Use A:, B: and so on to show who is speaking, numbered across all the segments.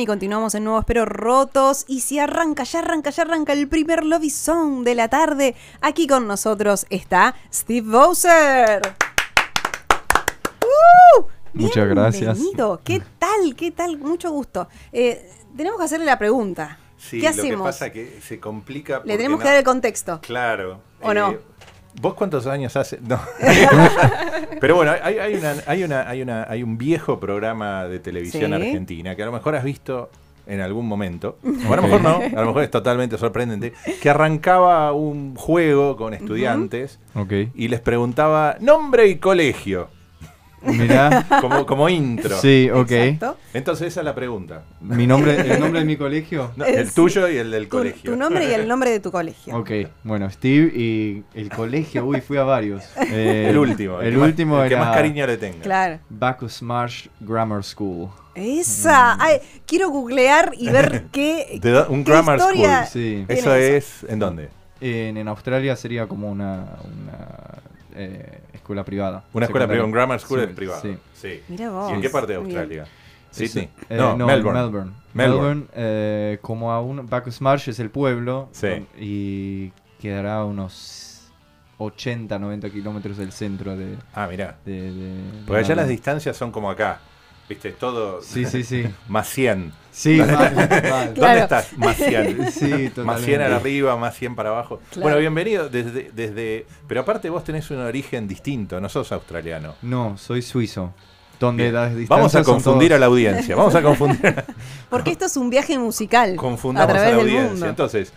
A: Y continuamos en Nuevos Pero Rotos. Y si arranca, ya arranca, ya arranca el primer Lobby Song de la tarde. Aquí con nosotros está Steve Bowser. ¡Uh!
B: Muchas gracias.
A: ¿Qué tal? ¿Qué tal? Mucho gusto. Eh, tenemos que hacerle la pregunta.
C: Sí,
A: ¿Qué
C: lo que
A: hacemos?
C: pasa es que se complica.
A: Le tenemos
C: no-
A: que dar el contexto.
C: Claro.
A: ¿O no?
C: ¿Vos cuántos años hace? No. Pero bueno, hay, hay una, hay, una, hay, una, hay un viejo programa de televisión
A: Sí.
C: argentina que a lo mejor has visto en algún momento, o a lo mejor no, a lo mejor es totalmente sorprendente, que arrancaba un juego con estudiantes y les preguntaba nombre y colegio,
B: Mirá.
C: como, como intro.
B: Sí, ok.
A: Exacto.
C: Entonces esa es la pregunta.
B: Mi nombre, el nombre de mi colegio.
C: No,
A: Eh,
C: el
A: sí.
C: tuyo y el del
A: Tu,
C: colegio.
A: tu nombre y el nombre de tu colegio.
B: Ok, bueno, Steve y el colegio, uy, fui a varios. Eh,
C: El último.
B: El
C: que más-
B: último
C: el que
B: era
C: más cariño le tenga.
A: Claro.
B: Bacchus Marsh Grammar School.
A: Esa. Ay, quiero googlear y ver qué.
C: De do- un
A: qué
C: grammar
A: historia
C: school.
B: Sí.
C: Eso es, ¿en dónde?
B: En, en Australia sería como una, una eh, escuela privada.
C: Una escuela privada, un grammar school
B: Sí,
C: es privado.
B: Sí.
C: Sí.
A: Mira vos.
C: ¿Y en qué parte de. Australia?
B: Sí,
C: Sydney.
B: Eh,
C: no, Melbourne.
B: Melbourne.
C: Melbourne.
B: Melbourne, eh, como a un Bacchus Marsh es el pueblo
C: Sí.
B: con- y quedará a unos 80, 90 kilómetros del centro de...
C: Ah, mirá.
B: de, de- de
C: Porque allá las distancias son como acá. ¿Viste? Todo
B: Sí, sí, sí.
C: más 100.
B: Sí, mal, mal.
C: ¿Dónde estás? Más 100.
B: Sí,
C: Más 100
B: totalmente.
C: arriba, más 100 para abajo.
A: Claro.
C: Bueno, bienvenido desde, desde... Pero aparte vos tenés un origen distinto, no sos australiano.
B: No, soy suizo. Donde
C: Bien.
B: las distancias
C: Vamos a confundir a la audiencia. Vamos a confundir
A: Porque esto es un viaje musical.
C: confundamos
A: a
C: a,
A: través
C: la
A: del
C: audiencia.
A: mundo.
C: Entonces,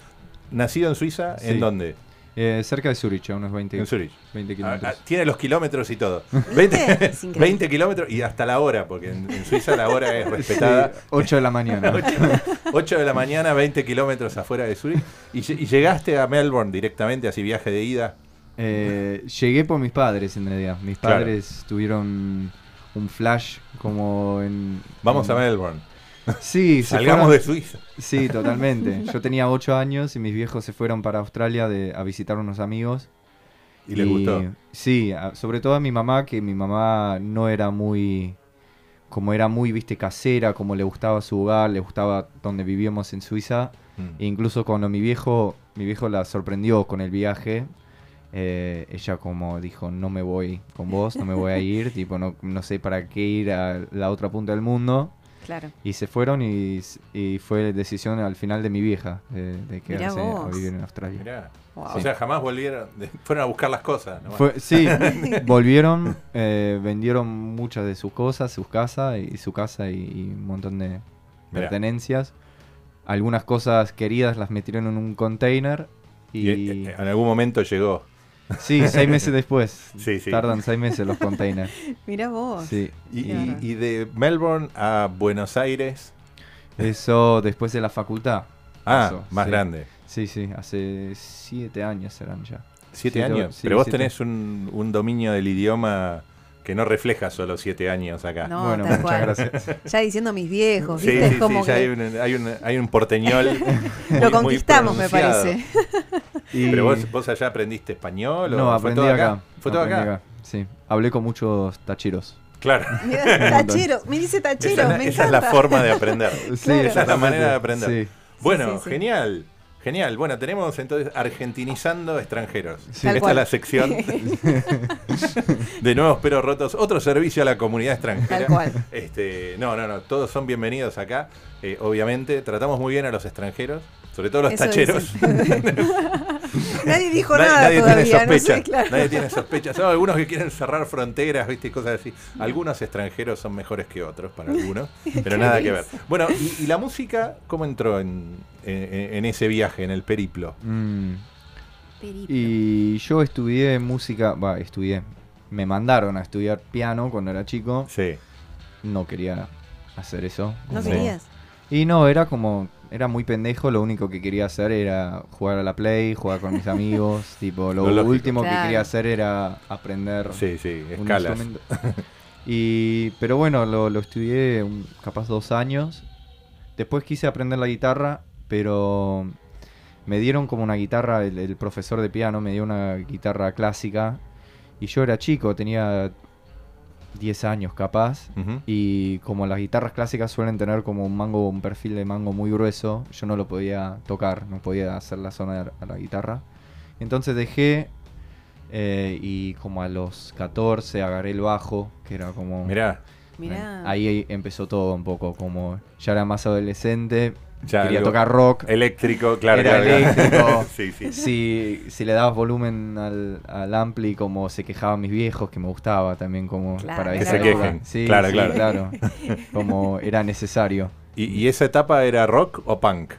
C: nacido en Suiza, ¿en dónde?
B: Eh, cerca de Zurich, a unos 20,
C: En Zurich.
B: 20
C: Ah,
B: kilómetros.
C: ah, tiene los kilómetros y todo.
A: ¿Viste?
C: 20,
A: Es increíble.
C: 20 kilómetros y hasta la hora, porque en, en Suiza la hora es respetada.
B: 8 de la mañana.
C: 8 de la mañana, 20 kilómetros afuera de Zurich. Y, lle- y llegaste a Melbourne directamente, así viaje de ida.
B: Eh, llegué por mis padres, en realidad. Mis
C: Claro.
B: padres tuvieron un flash como en...
C: Vamos
B: en-
C: a Melbourne.
B: Sí,
C: Salgamos
B: fueron-
C: de Suiza.
B: Sí, totalmente. Yo tenía 8 años y mis viejos se fueron para Australia de, a visitar unos amigos.
C: Y les gustó.
B: Sí, sobre todo a mi mamá, que mi mamá no era muy, como era muy, viste, casera, como le gustaba su hogar, le gustaba donde vivíamos en Suiza.
C: Mm.
B: E incluso cuando mi viejo, mi viejo la sorprendió con el viaje, eh, ella como dijo, no me voy con vos, no me voy a ir, tipo, no, no sé para qué ir a la otra punta del mundo.
A: Claro.
B: Y se fueron y, y fue decisión al final de mi vieja de, de quedarse a vivir en Australia.
C: Mirá.
A: Wow.
C: O sea, jamás volvieron, de- fueron a buscar las cosas. ¿no?
B: Fue- sí, volvieron, eh, vendieron muchas de sus cosas, sus casas y su casa y, y un montón de
C: Mirá.
B: pertenencias. Algunas cosas queridas las metieron en un container y,
C: Y, eh, en algún momento llegó.
B: Sí, seis meses después.
C: Sí, sí.
B: Tardan seis meses los containers.
A: Mira vos.
B: Sí.
C: Y,
A: Claro.
C: y- y de Melbourne a Buenos Aires.
B: Eso después de la facultad.
C: Ah,
B: Eso,
C: más
B: sí.
C: grande.
B: Sí, sí, hace siete años serán ya.
C: Siete
B: Siete,
C: años.
B: sí,
C: Pero vos
B: siete.
C: tenés un, un dominio del idioma que no refleja solo siete años acá.
A: No,
B: bueno,
A: tal
B: muchas
A: cual.
B: gracias.
A: Ya diciendo mis viejos,
C: Sí,
A: ¿viste?
C: sí,
A: es como
C: sí, ya
A: que
C: hay un, hay, un, hay un porteñol. muy-
A: lo
C: muy
A: conquistamos, me parece.
B: Y-
C: Pero vos, vos allá aprendiste español o
B: no,
C: fue
B: aprendí
C: todo
B: acá.
C: ¿Fue todo acá?
B: Sí, hablé con muchos tachiros.
C: Claro.
A: Mira, tachero, me dice tachero,
C: esa, es la-
A: me
C: esa es la forma de aprender.
B: Sí,
C: esa es la manera de aprender.
B: Sí,
C: Bueno,
A: sí, sí.
C: genial. Genial. Bueno, tenemos entonces argentinizando extranjeros.
B: Sí.
C: Esta es la sección de nuevos pero rotos. Otro servicio a la comunidad extranjera.
A: Tal cual.
C: Este, no, no, no. Todos son bienvenidos acá. Eh, obviamente, tratamos muy bien a los extranjeros, sobre todo los
A: Eso
C: tacheros.
A: Nadie dijo
C: Nadie,
A: nada
C: nadie
A: todavía,
C: tiene
A: no
C: sospechas.
A: sé, claro.
C: Nadie tiene sospechas. Hay algunos que quieren cerrar fronteras, ¿viste? Y cosas así. Algunos extranjeros son mejores que otros para algunos, pero nada que ver. Bueno, ¿y, y la música cómo entró en, en- en ese viaje, en el periplo?
B: Mm,
A: Periplo.
B: Y yo estudié música, va, estudié. Me mandaron a estudiar piano cuando era chico.
C: Sí.
B: No quería hacer eso.
A: ¿No querías?
B: Y no, era como era muy pendejo, lo único que quería hacer era jugar a la Play, jugar con mis amigos, tipo, lo, último que quería hacer era aprender
C: Sí, sí,
B: un
C: escalas.
B: Y, pero bueno, lo, lo estudié un- capaz dos años. Después quise aprender la guitarra, pero me dieron como una guitarra, el, el profesor de piano me dio una guitarra clásica. Y yo era chico, tenía 10 años capaz. Y como las guitarras clásicas suelen tener como un mango, un perfil de mango muy grueso, yo no lo podía tocar, no podía hacer la zona a la guitarra. Entonces dejé eh, y como a los 14 agarré el bajo, que era como...
C: Mirá,
A: Mirá.
B: Ahí empezó todo un poco, como ya era más adolescente,
C: ya
B: quería
C: algo
B: tocar rock.
C: eléctrico, claro.
B: Era
C: claro, claro.
B: eléctrico.
C: sí, sí.
B: Si, si le dabas volumen al, al ampli, como se quejaban mis viejos, que me gustaba también, como
A: Claro,
B: para
A: Que se
B: época.
C: quejen.
B: Sí,
C: Claro,
B: sí,
C: claro.
B: como era necesario.
C: ¿Y, y esa etapa era rock o punk?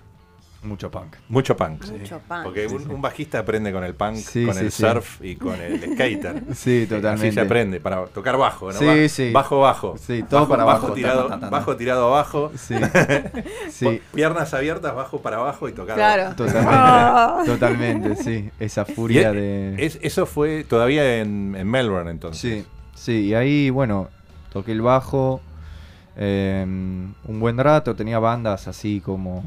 B: Mucho punk.
C: Mucho punk.
A: Mucho punk.
C: Porque un, un bajista aprende con el punk,
B: Sí,
C: con
B: sí,
C: el
B: sí.
C: surf y con el skater.
B: Sí, totalmente.
C: Así se aprende, para tocar bajo, ¿no?
B: Sí,
C: Ba-
B: sí.
C: Bajo, bajo.
B: Sí, todo para abajo.
C: Tirado,
B: Ta, ta, ta, ta.
C: bajo tirado abajo.
B: Sí. sí.
C: Piernas abiertas, bajo para abajo y tocar.
A: Claro.
B: Totalmente,
A: Ah.
B: totalmente, sí. Esa furia de...
C: es- eso fue todavía en, en Melbourne entonces.
B: Sí, sí, y ahí, bueno, toqué el bajo eh, un buen rato, tenía bandas así como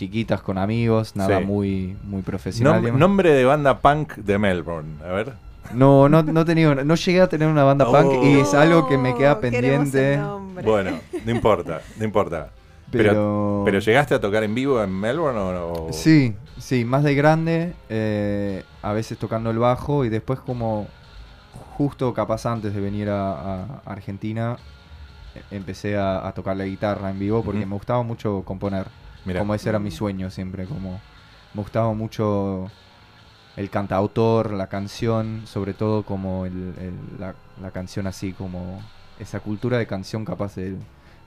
B: chiquitas con amigos, nada
C: Sí.
B: muy, muy profesional.
C: Nom-
B: digamos.
C: nombre de banda punk de Melbourne. A ver.
B: No, no, no, tenía, no llegué a tener una banda
C: Oh.
B: punk y es algo que me queda pendiente.
A: nombre.
C: Bueno, no importa, no importa. Pero,
B: Pero,
C: pero llegaste a tocar en vivo en Melbourne o no?
B: Sí, sí, más de grande, eh, a veces tocando el bajo y después como justo capaz antes de venir a, a Argentina eh, empecé a, a tocar la guitarra en vivo porque me gustaba mucho componer,
C: Mirá.
B: como ese era mi sueño siempre, como me gustaba mucho el cantautor, la canción, sobre todo como el- el- la, la canción así, como esa cultura de canción capaz de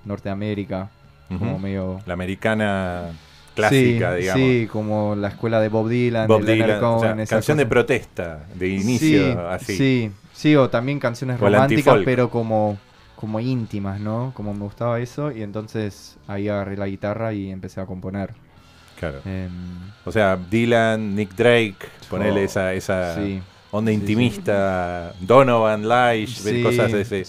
B: Norteamérica,
C: Ujú.
B: como medio
C: La americana clásica,
B: sí,
C: digamos.
B: Sí, como la escuela de Bob Dylan,
C: Bob
B: de
C: Dylan, o sea, canción de protesta, de inicio,
B: sí,
C: así.
B: Sí, sí, o también canciones
C: O
B: románticas, pero como, como íntimas, ¿no? Como me gustaba eso, y entonces ahí agarré la guitarra y empecé a componer.
C: Claro.
B: Em,
C: O sea, Dylan, Nick Drake, ponerle
B: Oh,
C: esa, esa
B: sí,
C: onda
B: sí,
C: intimista, Donovan,
B: sí,
C: cosas de ese,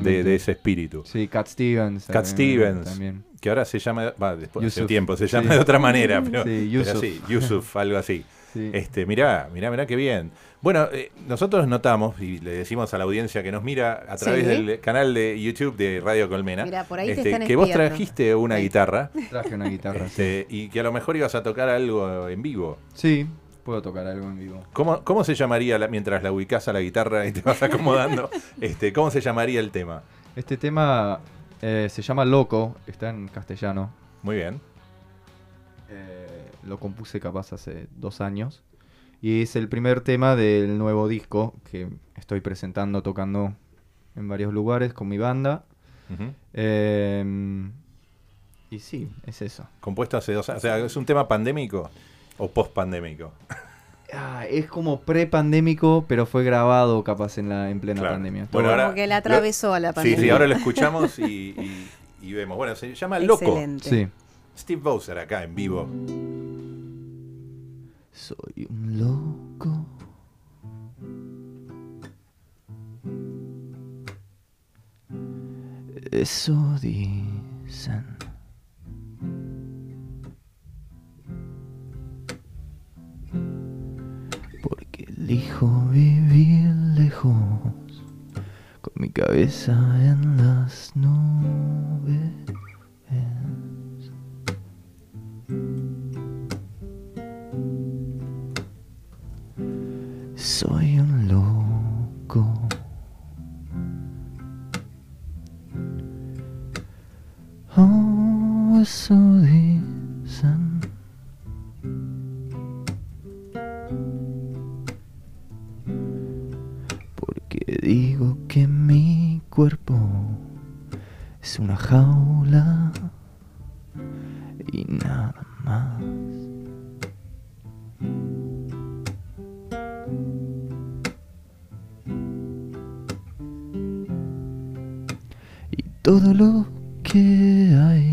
C: de, de ese espíritu.
B: Sí, Cat Stevens.
C: Cat
B: también,
C: Stevens.
B: También.
C: Que ahora se llama, va, después hace
B: Yusuf,
C: tiempo, se llama de otra manera, pero,
B: Yusuf.
C: sí, Yusuf, algo así.
B: Sí.
C: Este, mirá, mirá, mirá qué bien. Bueno, eh, nosotros notamos y le decimos a la audiencia que nos mira a través
A: Sí.
C: del canal de YouTube de Radio Colmena,
A: Mira, por ahí te
C: este,
A: están
C: que vos trajiste una
A: Sí.
C: guitarra
B: Traje una guitarra. sí.
C: este, y que a lo mejor ibas a tocar algo en vivo.
B: Sí, puedo tocar algo en vivo.
C: ¿Cómo, cómo se llamaría, la- mientras la ubicás a la guitarra y te vas acomodando, este, cómo se llamaría el tema?
B: Este tema eh, se llama Loco, está en castellano.
C: Muy bien.
B: Eh, lo compuse capaz hace dos años. Y es el primer tema del nuevo disco que estoy presentando, tocando en varios lugares con mi banda. Eh, y sí, es eso.
C: Compuesto hace dos años. O sea, ¿es un tema pandémico o post-pandémico?
B: Ah, es como pre-pandémico, pero fue grabado capaz en, la, en plena
C: Claro.
B: pandemia.
C: Bueno,
A: Como
C: ahora-
A: que la atravesó a la
C: Sí,
A: pandemia.
C: sí, ahora lo escuchamos y, y- y vemos. Bueno, se llama Loco.
A: Excelente.
B: Sí.
C: Steve Bowser acá en vivo.
B: Soy un loco. Eso dicen. Porque elijo vivir lejos con mi cabeza en las nubes. Soy un loco. Oh, eso dicen. Porque digo que mi cuerpo es una jaula y nada más. Todo lo que hay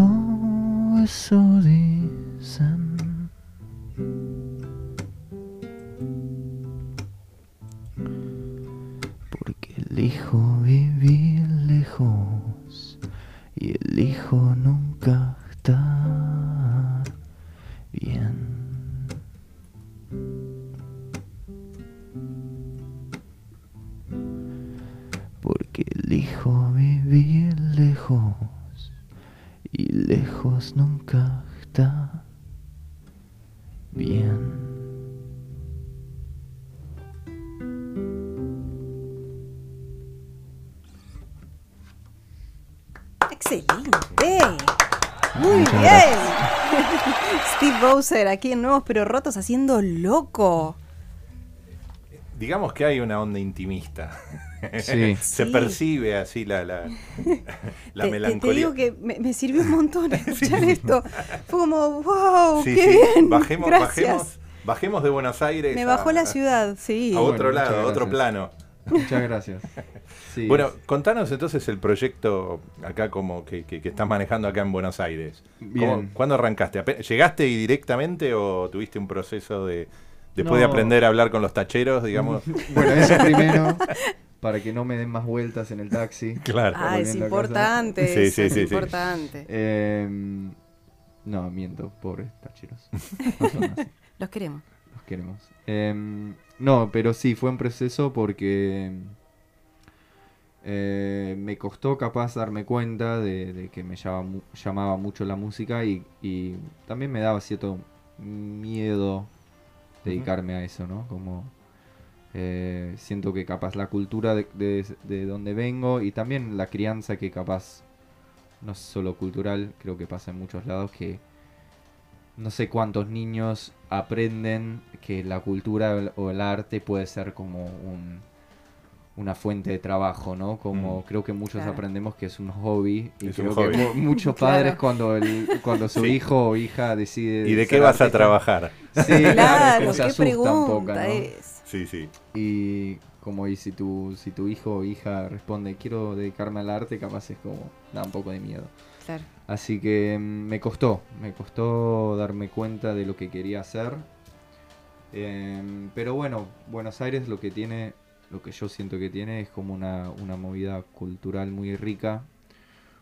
B: Oh, eso dicen. Porque
A: Bowser aquí en Nuevos Pero Rotos haciendo loco.
C: Digamos que hay una onda intimista.
B: Sí.
C: Se
A: Sí.
C: percibe así la, la, la
A: te,
C: melancolía.
A: te digo que me, me sirvió un montón escuchar esto. Fue como, wow,
C: Sí,
A: qué
C: sí.
A: bien.
C: Bajemos,
A: Gracias.
C: bajemos, bajemos de Buenos Aires.
A: Me
C: a-
A: bajó la ciudad, sí.
C: A
B: Bueno,
C: otro
B: muchas
C: lado, a otro plano.
B: Muchas gracias.
C: Bueno, contanos entonces el proyecto acá como que, que, que estás manejando acá en Buenos Aires.
B: Bien.
C: ¿Cómo- ¿Cuándo arrancaste? ¿Llegaste directamente o tuviste un proceso de después de aprender a hablar con los tacheros, digamos?
B: Bueno, eso primero, para que no me den más vueltas en el taxi.
C: claro.
A: Ah, es importante.
C: Sí, sí,
A: es
C: sí,
A: importante.
B: Em, no, miento, pobres tacheros. No
A: Los queremos.
B: los queremos. Em, no, pero sí, fue un proceso porque eh, me costó capaz darme cuenta de, que me llamaba, mu- llamaba mucho la música y, también me daba cierto miedo dedicarme a eso, ¿no? Como eh, siento que capaz la cultura de, de, de donde vengo y también la crianza que capaz no es solo cultural, creo que pasa en muchos lados que no sé cuántos niños aprenden que la cultura o el arte puede ser como un, una fuente de trabajo, ¿no? Como
C: Mm.
B: creo que muchos
A: Claro.
B: aprendemos que es un hobby y
C: Es un
B: creo
C: hobby.
B: que mu- muchos
A: Claro.
B: padres cuando el, cuando su
C: Sí.
B: hijo o hija decide
C: ¿Y de qué vas a trabajar?
B: Sí,
A: Claro,
B: se
A: qué
B: asusta un poco,
A: pregunta
B: ¿no?
A: es.
C: Sí, sí.
B: Y como y si tu, si tu hijo o hija responde quiero dedicarme al arte, capaz es como da un poco de miedo.
A: Claro.
B: Así que mm, me costó, me costó darme cuenta de lo que quería hacer. Em, pero bueno, Buenos Aires lo que tiene, lo que yo siento que tiene es como una, una movida cultural muy rica,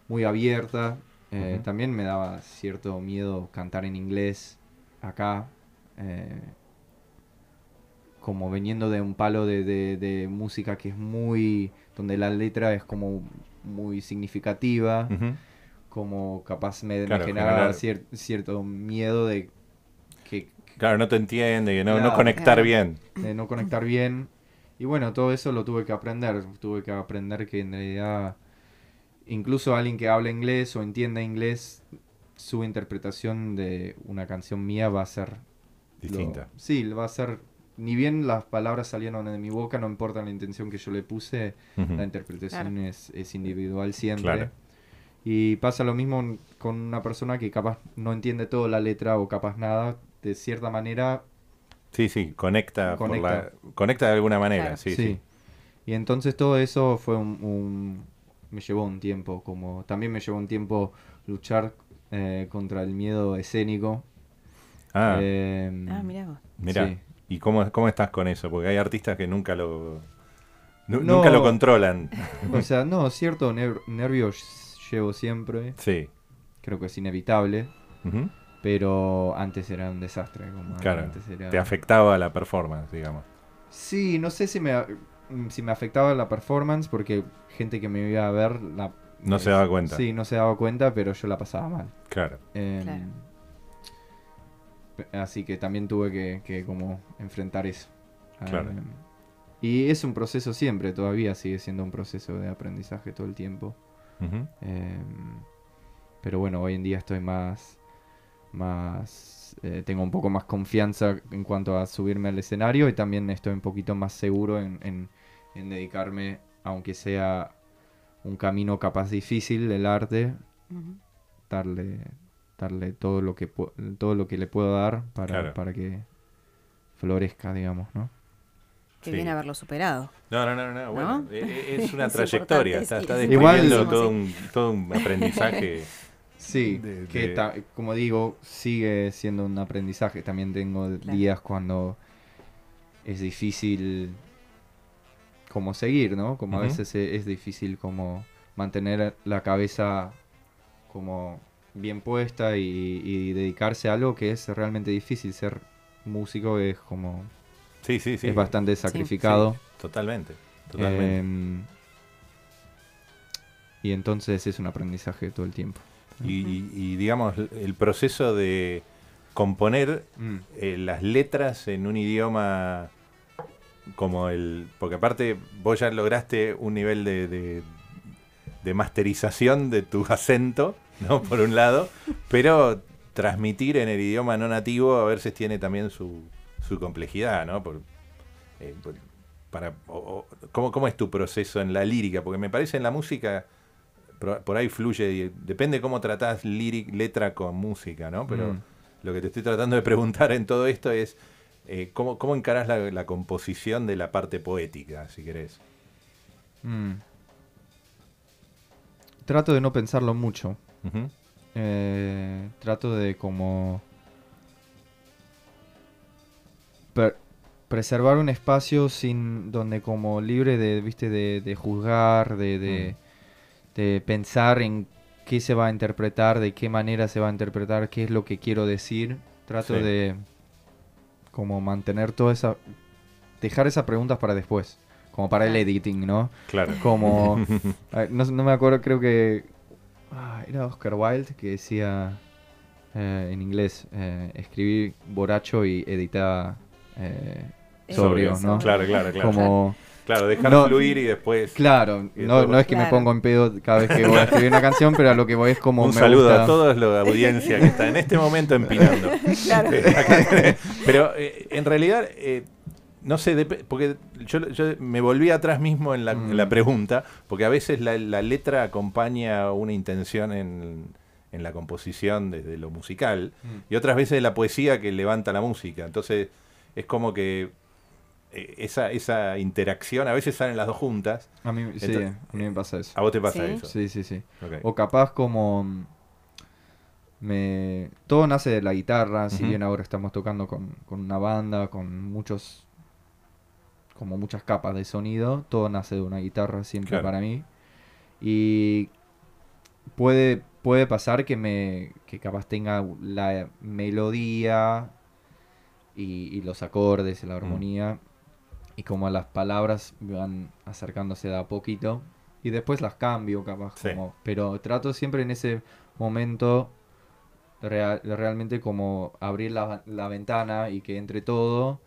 B: muy abierta. Eh. También me daba cierto miedo cantar en inglés acá. eh, como veniendo de un palo de, de- de música que es muy. donde la letra es como muy significativa como capaz me, me
C: Claro,
B: generaba
C: generar-
B: cier- cierto miedo de que
C: Claro, no te entiende, que no, no conectar
A: Claro.
C: bien.
B: de no conectar bien y bueno todo eso lo tuve que aprender tuve que aprender que en realidad incluso alguien que habla inglés o entienda inglés su interpretación de una canción mía va a ser lo-
C: Distinta.
B: sí va a ser ni bien las palabras salieron de mi boca no importa la intención que yo le puse la interpretación
A: Claro.
B: es, es individual siempre.
C: Claro.
B: Y pasa lo mismo con una persona que capaz no entiende toda la letra o capaz nada. De cierta manera,
C: Sí, sí, conecta, por
B: Conecta.
C: la- conecta de alguna manera,
A: Claro.
C: sí,
B: sí.
C: sí.
B: Y entonces todo eso fue un, un- Me llevó un tiempo. como También me llevó un tiempo luchar eh, contra el miedo escénico.
C: Ah,
B: Eh,
A: Ah, mirá vos.
C: mira.
B: sí.
C: ¿Y cómo, cómo estás con eso? Porque hay artistas que nunca lo nu-
B: No.
C: nunca lo controlan.
B: O sea, no, cierto ner- nervio llevo siempre.
C: Sí.
B: Creo que es inevitable.
C: Ujú.
B: Pero antes era un desastre. Como
C: Claro.
B: antes era-
C: Te afectaba la performance, digamos.
B: Sí, no sé si me, mm, si me afectaba la performance porque gente que me iba a ver la,
C: No se daba cuenta.
B: Sí, no se daba cuenta, pero yo la pasaba mal.
C: Claro.
B: Em,
A: Claro.
B: Así que también tuve que, que como enfrentar eso.
C: Claro.
B: Em, y es un proceso siempre, todavía sigue siendo un proceso de aprendizaje todo el tiempo. Em, pero bueno, hoy en día estoy más, más, eh, tengo un poco más confianza en cuanto a subirme al escenario y también estoy un poquito más seguro en, en- en dedicarme, aunque sea un camino capaz difícil del arte, darle, darle todo lo que todo lo que le puedo dar para,
C: Claro.
B: para que florezca, digamos, ¿no?
A: Qué
C: Sí.
A: bien haberlo superado.
C: No, no, no, no, bueno,
A: ¿No?
C: eh, eh, es una
A: Es
C: trayectoria, está, está
A: es
B: Igual-
C: todo
A: sí.
C: un, todo un aprendizaje.
B: Sí,
C: de-
B: que
C: de-
B: ta- como digo, sigue siendo un aprendizaje. También tengo
A: Claro.
B: días cuando es difícil como seguir, ¿no? Como a veces e- es, difícil como mantener la cabeza como bien puesta y, y dedicarse a algo que es realmente difícil. Ser músico es como
C: Sí, sí, sí.
B: es bastante sacrificado.
C: Sí, totalmente, totalmente.
B: Em, y entonces es un aprendizaje todo el tiempo.
C: Y, y- y, digamos, el proceso de componer
B: Mm.
C: eh, las letras en un idioma como el... Porque aparte vos ya lograste un nivel de, de, de masterización de tu acento, ¿no? Por un lado, pero transmitir en el idioma no nativo a veces tiene también su, su complejidad, ¿no? Por, eh, por- para, o- o- ¿cómo, ¿Cómo es tu proceso en la lírica? Porque me parece en la música por, ahí fluye, y depende cómo tratás letra con música, ¿no? Pero
B: Mm.
C: lo que te estoy tratando de preguntar en todo esto es eh, ¿cómo, cómo encarás la, la composición de la parte poética, si querés.
B: Mm. Trato de no pensarlo mucho. Eh, trato de como per- preservar un espacio sin donde como libre de viste de, de juzgar de, de, de pensar en qué se va a interpretar de qué manera se va a interpretar qué es lo que quiero decir trato
C: Sí.
B: de como mantener toda esa dejar esas preguntas para después como para el editing no
C: Claro.
B: como no, no me acuerdo, creo que ah, era Oscar Wilde que decía eh, en inglés, eh, escribí borracho y editaba eh, sobrio,
A: Sobrio,
B: ¿no?
C: Claro, claro, claro.
B: Como,
C: Claro, dejar
B: No.
C: fluir y después...
B: claro,
C: Y
B: no, es que me pongo en pedo cada vez que voy a escribir una canción, pero a lo que voy es como
C: Un
B: me
C: saludo
B: gusta-
C: a toda la audiencia que está en este momento empinando.
A: Claro.
C: Pero eh, en realidad, eh, no sé, porque yo, yo me volví atrás mismo en la,
B: Mm.
C: en la pregunta, porque a veces la, la letra acompaña una intención en, en la composición desde lo musical,
B: Mm.
C: y otras veces la poesía que levanta la música. Entonces, es como que esa, esa interacción, a veces salen las dos juntas.
B: A mí, sí,
C: Entonces,
B: a mí me pasa eso.
C: ¿A vos te pasa
A: Sí.
C: eso?
B: Sí, sí, sí. O capaz como mm, me todo nace de la guitarra, si bien ahora estamos tocando con, con una banda, con muchos como muchas capas de sonido, todo nace de una guitarra siempre
C: Claro.
B: para mí. Y puede puede pasar que me que capaz tenga la melodía y, y los acordes y la armonía y como las palabras van acercándose de a poquito y después las cambio capaz
C: Sí.
B: como- pero trato siempre en ese momento real- realmente como abrir la, la ventana y que entre todo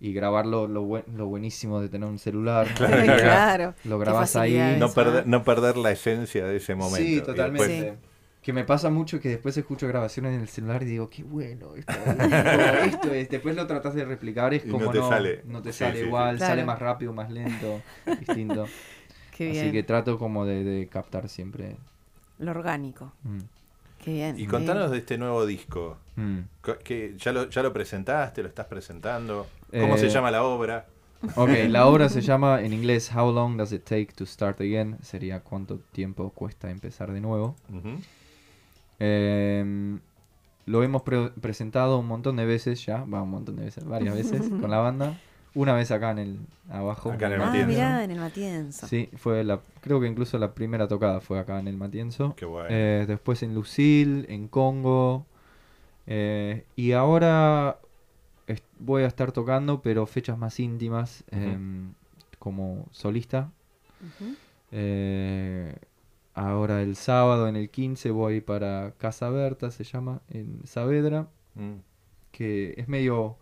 B: y grabar lo, lo, buen- lo buenísimo de tener un celular
C: Claro,
B: lo grabas ahí
C: No, perder, no perder la esencia de ese momento.
B: Sí, totalmente.
C: después-
A: Sí.
B: Que me pasa mucho que después escucho grabaciones en el celular y digo, qué bueno, esto, esto, es. Después lo tratas de replicar, es
C: Y
B: como
C: no te
B: no,
C: sale.
B: no te
C: Sí,
B: sale
C: sí, sí.
B: igual,
A: Claro.
B: sale más rápido, más lento, distinto.
A: Qué bien.
B: Así que trato como de, de captar siempre.
A: Lo orgánico.
B: Mm,
A: Qué bien.
C: Y contanos de este nuevo disco.
B: mm.
C: Que ¿Ya lo, ya lo presentaste? ¿Lo estás presentando? ¿Cómo se
B: Eh,
C: llama la obra?
B: Ok, la obra se llama en inglés How Long Does It Take to Start Again? Sería cuánto tiempo cuesta empezar de nuevo.
C: Ujú.
B: Em, lo hemos pre- presentado un montón de veces ya, va un montón de veces, varias veces con la banda. Una vez acá en el abajo.
C: Acá en el
A: Ah,
C: Matienzo.
A: mirá, en el Matienzo.
B: Sí, fue la, creo que incluso la primera tocada fue acá en el Matienzo.
C: Qué bueno.
B: Eh, después en Lucil, en Congo. eh, y ahora voy a estar tocando, pero fechas más íntimas, em, como solista. Eh, ahora el sábado en el 15 voy para Casa Berta, se llama, en Saavedra,
C: Mm.
B: que es medio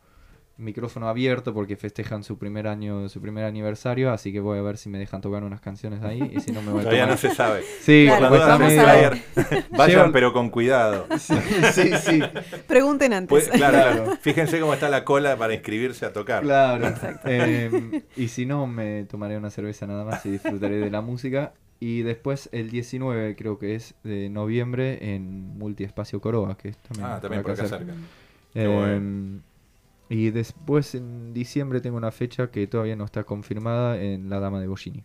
B: micrófono abierto porque festejan su primer año, su primer aniversario, así que voy a ver si me dejan tocar unas canciones ahí y si no me voy a
C: Todavía
B: tomar-
C: no se sabe.
B: Sí,
A: Claro, vamos a ver.
C: vayan,
B: Llevan-
C: pero con cuidado.
B: sí, sí,
A: Pregunten antes.
C: Pues, claro,
B: Claro.
C: claro. Fíjense cómo está la cola para inscribirse a tocar.
B: claro. Eh, y si no, me tomaré una cerveza nada más y disfrutaré de la música. Y después el 19 creo que es de noviembre en Multiespacio Coroa, que es también,
C: Ah, también por acá cerca.
B: Eh,
C: bueno.
B: Y después en diciembre tengo una fecha que todavía no está confirmada en La Dama de Bollini.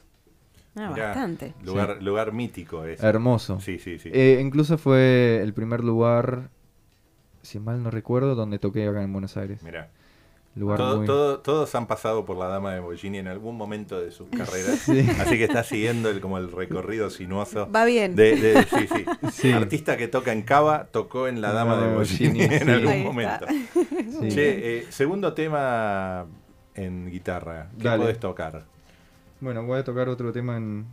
A: Ah,
C: Mirá,
A: bastante.
C: Lugar, lugar mítico es.
B: Hermoso.
C: Sí, sí, sí.
B: Eh, incluso fue el primer lugar, si mal no recuerdo, donde toqué acá en Buenos Aires.
C: Mirá.
B: Lugar
C: Todo-
B: muy...
C: todo- todos han pasado por la dama de Bollini en algún momento de sus carreras.
B: Sí.
C: Así que está siguiendo el, como el recorrido sinuoso.
A: Va bien.
C: De, de- sí, sí.
B: Sí.
C: Artista que toca en Cava, tocó en la dama de Bollini en algún momento.
B: Sí.
C: Che, eh, segundo tema en guitarra. ¿Qué
B: Dale.
C: podés tocar?
B: Bueno, voy a tocar otro tema en...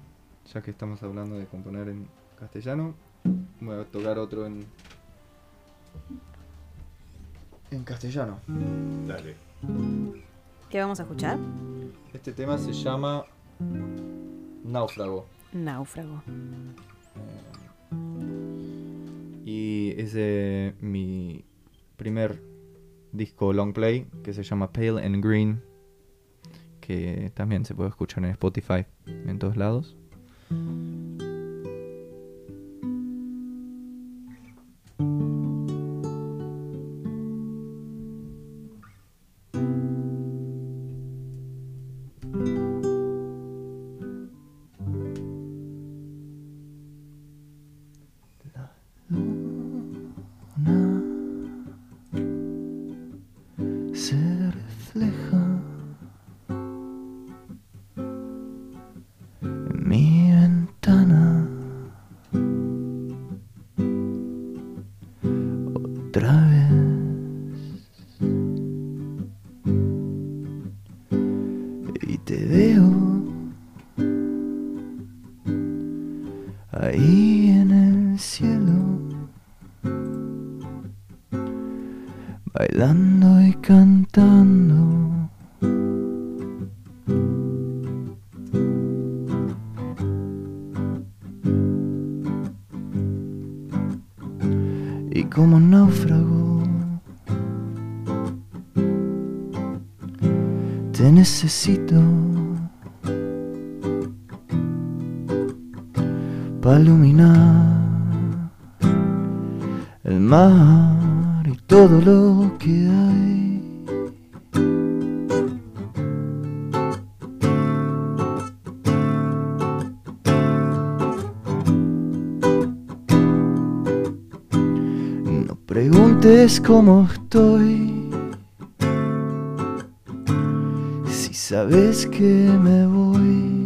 B: Ya que estamos hablando de componer en castellano, voy a tocar otro en... En castellano.
C: Dale.
A: ¿Qué vamos a escuchar?
B: Este tema se llama Náufrago.
A: Náufrago.
B: Y es de mi primer disco long play que se llama Pale and Green. Que también se puede escuchar en Spotify en todos lados. Bailando y cantando. Y como náufrago te necesito para iluminar el mar todo lo que hay. No preguntes cómo estoy, si sabes que me voy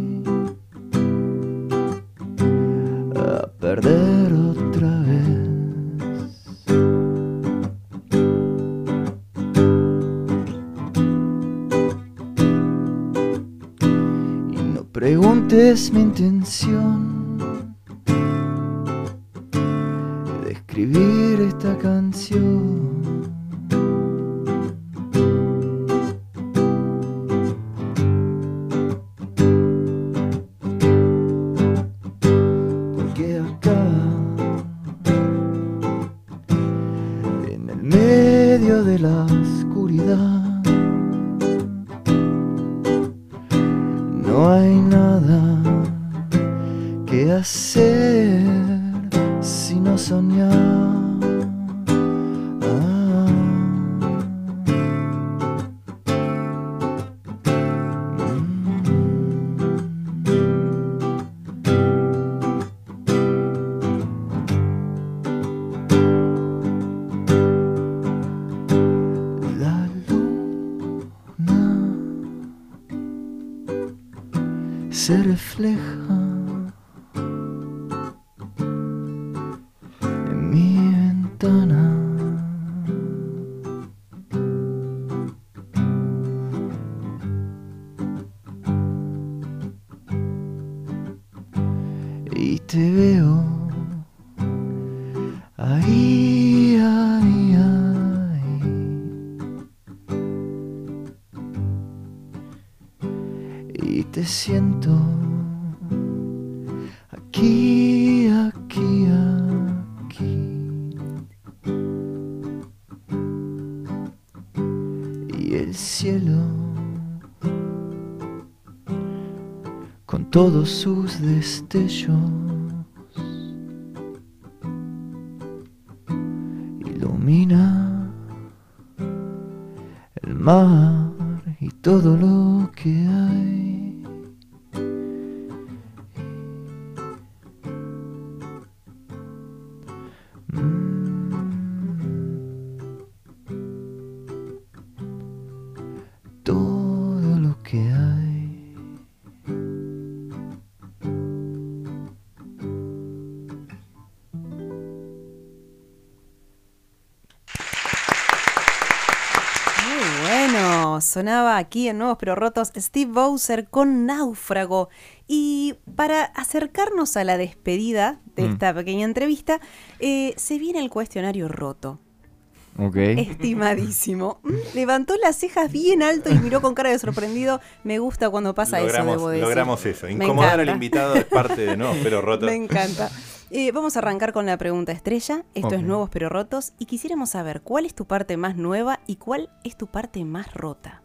B: preguntes mi intención hacer sino soñar. Todos sus destellos ilumina el mar y todo lo que hay.
A: Sonaba aquí en Nuevos Pero Rotos Steve Bowser con Náufrago. Y para acercarnos a la despedida de
B: Mm.
A: esta pequeña entrevista, eh, se viene el cuestionario roto.
B: Ok.
A: Estimadísimo. Mm, Levantó las cejas bien alto y miró con cara de sorprendido. Me gusta cuando pasa eso,
C: logramos,
A: debo decir.
C: logramos eso. Incomodar al invitado es parte de No, pero roto.
A: Me encanta. Eh, vamos a arrancar con la pregunta estrella. Esto es. Nuevos pero Rotos. Y quisiéramos saber cuál es tu parte más nueva y cuál es tu parte más rota.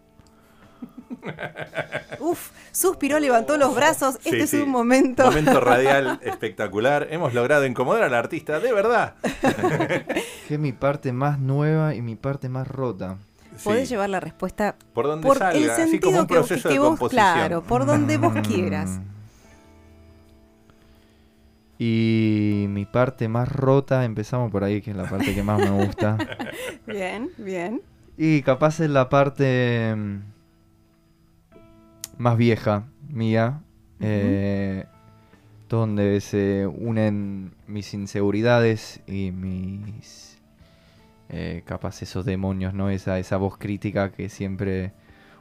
A: Uf, suspiró, levantó los brazos.
C: Sí,
A: este
C: sí.
A: es un momento.
C: Momento radial espectacular. Hemos logrado incomodar al artista, de verdad.
B: Que es mi parte más nueva y mi parte más rota.
A: Podés
C: Sí.
A: llevar la respuesta
C: Por donde
A: por
C: salga,
A: el
C: así
A: sentido
C: como un
A: que,
C: proceso
A: que
C: de
A: vos,
C: composición.
A: claro, por donde vos
B: Mm.
A: quieras.
B: Y mi parte más rota, empezamos por ahí, que es la parte que más me gusta.
A: Bien, bien.
B: Y capaz es la parte mm, más vieja mía, eh, donde se unen mis inseguridades y mis, eh, capaz esos demonios, ¿no? Esa, esa voz crítica que siempre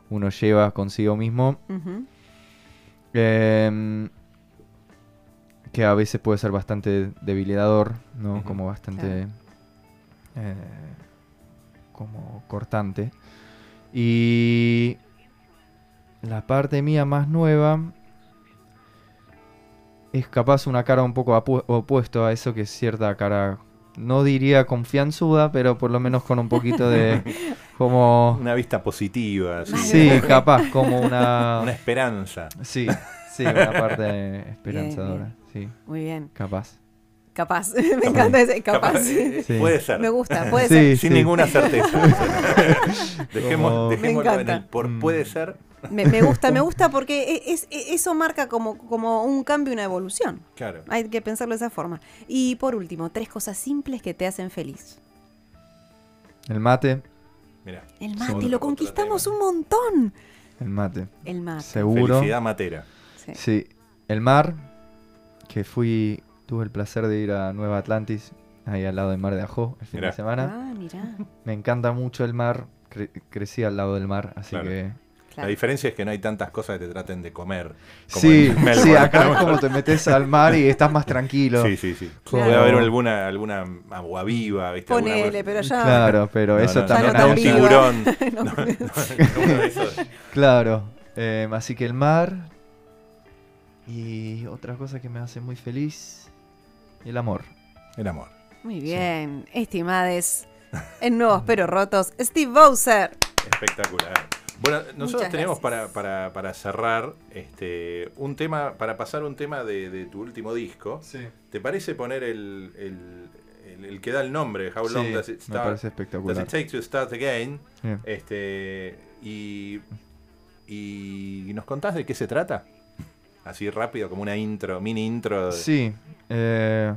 B: uno lleva consigo mismo. Em, que a veces puede ser bastante debilitador, ¿no? Como bastante... eh, como cortante. Y la parte mía más nueva es capaz una cara un poco apu- opuesto a eso que es cierta cara, no diría confianzuda, pero por lo menos con un poquito de como...
C: Una vista positiva, así,
B: Sí, capaz, como una...
C: una esperanza.
B: Sí, sí, una parte esperanzadora, sí,
A: Muy bien.
B: capaz.
A: Capaz. Me encanta ese capaz.
B: Sí.
C: Puede ser.
A: Me gusta, puede
B: Sí,
A: ser.
C: Sin
B: sí.
C: ninguna certeza. Dejemos, dejémoslo
A: Me
C: en
A: encanta.
C: el por puede ser.
A: Me, me gusta, me gusta porque e- es, e- eso marca como, como un cambio, una evolución.
C: Claro.
A: Hay que pensarlo de esa forma. Y por último, tres cosas simples que te hacen feliz.
B: El mate,
C: Mira.
A: El mate, lo conquistamos un montón.
B: el mate,
A: El mate.
B: seguro.
C: Felicidad matera.
A: sí.
B: Sí, el mar, que fui, tuve el placer de ir a Nueva Atlantis, ahí al lado del mar de Ajó, el fin
C: Mirá.
B: de semana.
A: Ah, mirá.
B: Me encanta mucho el mar, cre- crecí al lado del mar, así
C: Claro.
B: que...
C: La diferencia es que no hay tantas cosas que te traten de comer. como
B: Sí,
C: en
B: sí, acá es como te metes al mar y estás más tranquilo.
C: Sí, sí, sí.
A: Claro.
C: Puede haber alguna, alguna agua viva, ¿viste?
A: Ponele, pero ya.
B: Claro, pero
C: No,
B: eso
C: no,
B: también
A: no,
C: un tiburón.
A: No,
C: No, no, no, uno de esos.
B: Claro, eh, así que el mar y otra cosa que me hace muy feliz, el amor.
C: El amor.
A: Muy bien. Estimades, en Nuevos Pero Rotos, Steve Bowser.
C: Espectacular. Bueno, nosotros
A: Muchas
C: tenemos para, para, para cerrar este, un tema, para pasar un tema de, de tu último disco.
B: Sí,
C: ¿Te parece poner el, el, el- el que da el nombre? How long does it
B: me
C: start?
B: parece
C: Does
B: espectacular.
C: it take to start again?
B: Bien.
C: Este, y, y nos contás de qué se trata. Así rápido, como una intro, mini intro. de-
B: Sí, eh,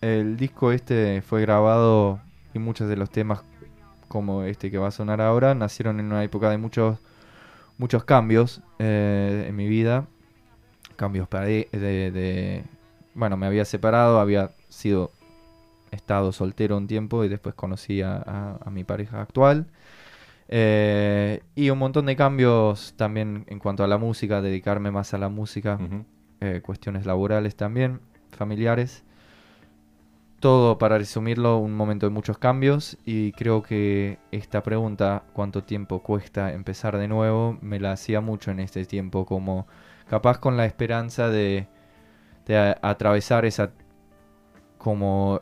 B: el disco este fue grabado y muchos de los temas como este que va a sonar ahora nacieron en una época de muchos muchos cambios eh, en mi vida, cambios para de, de- bueno me había separado, había sido estado soltero un tiempo y después conocí a, a- a mi pareja actual. Eh, y un montón de cambios también en cuanto a la música, dedicarme más a la música eh, cuestiones laborales también, familiares. Todo, para resumirlo, un momento de muchos cambios y creo que esta pregunta, ¿cuánto tiempo cuesta empezar de nuevo? Me la hacía mucho en este tiempo, como capaz con la esperanza de, de a- atravesar esa, como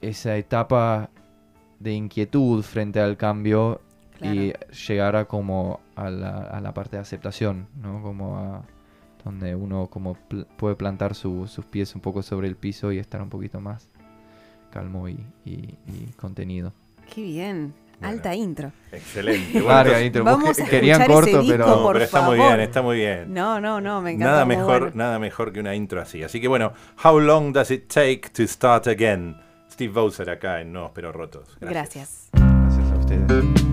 B: esa etapa de inquietud frente al cambio y llegar a como a la, a la parte de aceptación, ¿no? Como a donde uno como pl- puede plantar su- sus pies un poco sobre el piso y estar un poquito más calmo y, y- y contenido.
A: Qué bien.
C: Bueno.
A: Alta intro.
C: Excelente. Bueno,
B: Larga intro,
A: Vamos
B: porque
A: a
B: querían corto,
A: disco,
B: pero
C: No,
A: por
C: pero está muy bien, está muy bien.
A: No, no, no, me encanta.
C: Nada mejor,
A: bueno.
C: nada mejor que una intro así. Así que bueno, How long does it take to start again? Steve Bowser acá en Nuevos Pero Rotos.
A: Gracias.
B: gracias a ustedes.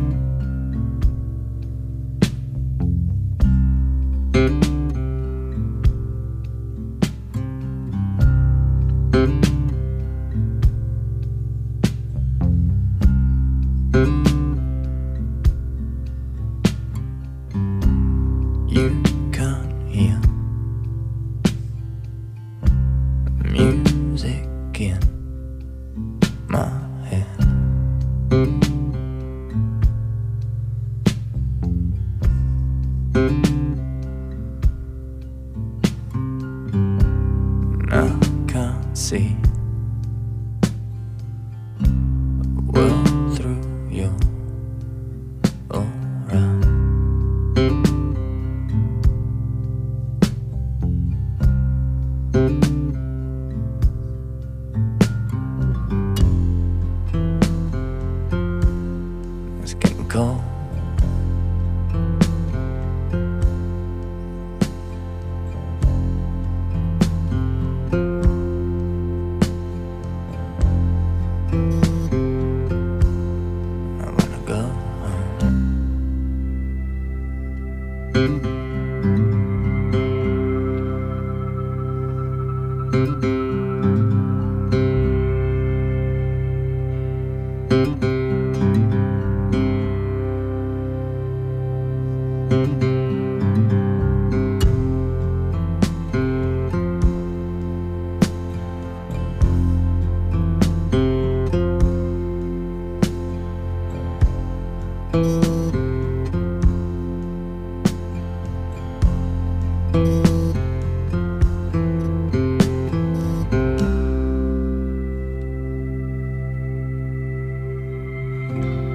D: Bye.